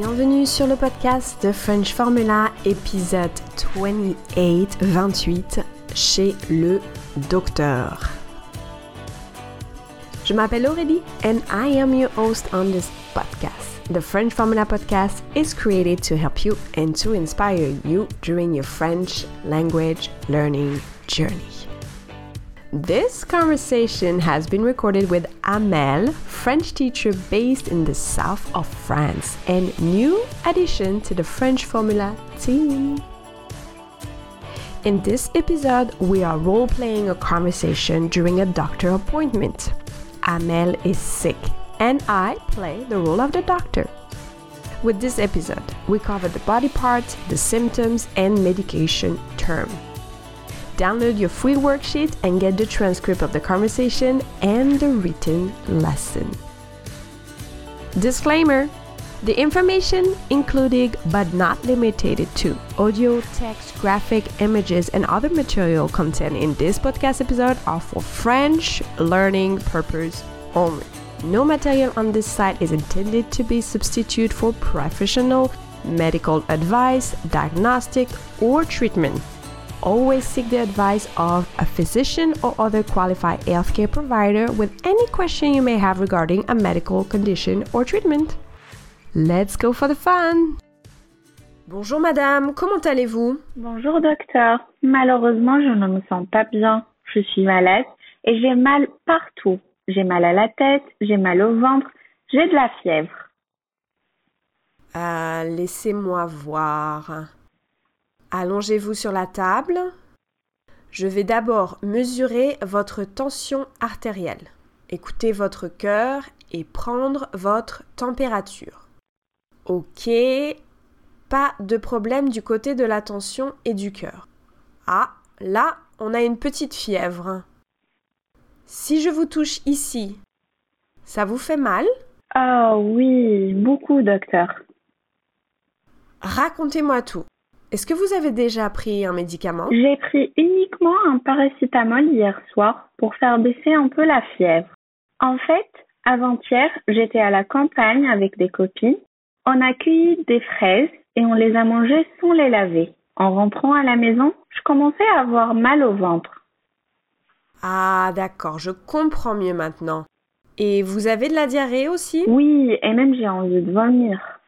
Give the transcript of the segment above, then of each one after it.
Bienvenue sur le podcast de French Formula, épisode 28, 28, chez le docteur. Je m'appelle Aurélie and I am your host on this podcast. The French Formula podcast is created to help you and to inspire you during your French language learning journey. This conversation has been recorded with Amel, French teacher based in the south of France and new addition to the French Formula team. In this episode, we are role playing a conversation during a doctor appointment. Amel is sick and I play the role of the doctor. With this episode, we cover the body parts, the symptoms, and medication term. Download your free worksheet and get the transcript of the conversation and the written lesson. Disclaimer The information, including but not limited to audio, text, graphic, images, and other material content in this podcast episode, are for French learning purpose only. No material on this site is intended to be substitute for professional medical advice, diagnostic, or treatment. Always seek the advice of a physician or other qualified healthcare provider with any question you may have regarding a medical condition or treatment. Let's go for the fun! Bonjour madame, comment allez-vous? Bonjour docteur. Malheureusement, je ne me sens pas bien. Je suis malade et j'ai mal partout. J'ai mal à la tête, j'ai mal au ventre, j'ai de la fièvre. Ah, laissez-moi voir. Allongez-vous sur la table. Je vais d'abord mesurer votre tension artérielle. Écoutez votre cœur et prendre votre température. Ok, pas de problème du côté de la tension et du cœur. Ah, là, on a une petite fièvre. Si je vous touche ici, ça vous fait mal? Ah oui, beaucoup docteur. Racontez-moi tout. Est-ce que vous avez déjà pris un médicament? J'ai pris uniquement un paracétamol hier soir pour faire baisser un peu la fièvre. En fait, avant-hier, j'étais à la campagne avec des copines. On a cueilli des fraises et on les a mangées sans les laver. En rentrant à la maison, je commençais à avoir mal au ventre. Ah d'accord, je comprends mieux maintenant. Et vous avez de la diarrhée aussi? Oui, et même j'ai envie de vomir.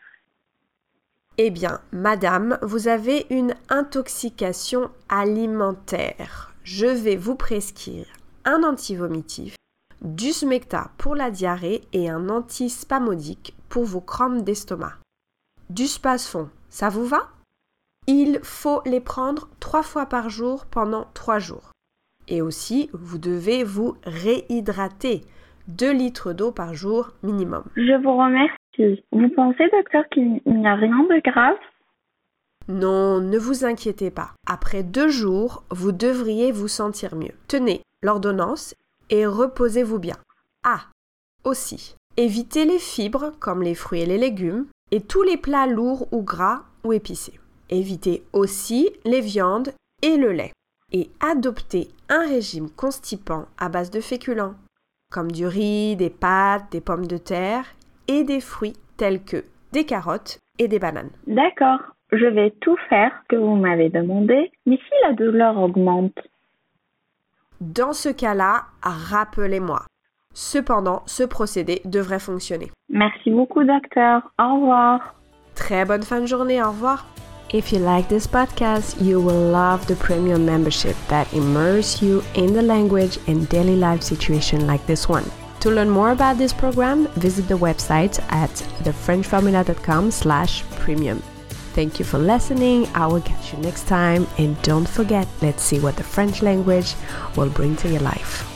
Eh bien, madame, vous avez une intoxication alimentaire. Je vais vous prescrire un antivomitif, du smecta pour la diarrhée et un antispasmodique pour vos crampes d'estomac. Du spasfon, ça vous va? Il faut les prendre trois fois par jour pendant trois jours. Et aussi, vous devez vous réhydrater. 2 litres d'eau par jour minimum. Je vous remercie. Vous pensez, docteur, qu'il n'y a rien de grave? Non, ne vous inquiétez pas. Après deux jours, vous devriez vous sentir mieux. Tenez l'ordonnance et reposez-vous bien. Ah, aussi, évitez les fibres comme les fruits et les légumes et tous les plats lourds ou gras ou épicés. Évitez aussi les viandes et le lait. Et adoptez un régime constipant à base de féculents, comme du riz, des pâtes, des pommes de terre et des fruits tels que des carottes et des bananes. D'accord, je vais tout faire que vous m'avez demandé, mais si la douleur augmente? Dans ce cas-là, rappelez-moi. Cependant, ce procédé devrait fonctionner. Merci beaucoup, docteur. Au revoir. Très bonne fin de journée, au revoir. If you like this podcast, you will love the premium membership that immerse you in the language and daily life situation like this one. To learn more about this program, visit the website at thefrenchformula.com slash premium. Thank you for listening. I will catch you next time. And don't forget, let's see what the French language will bring to your life.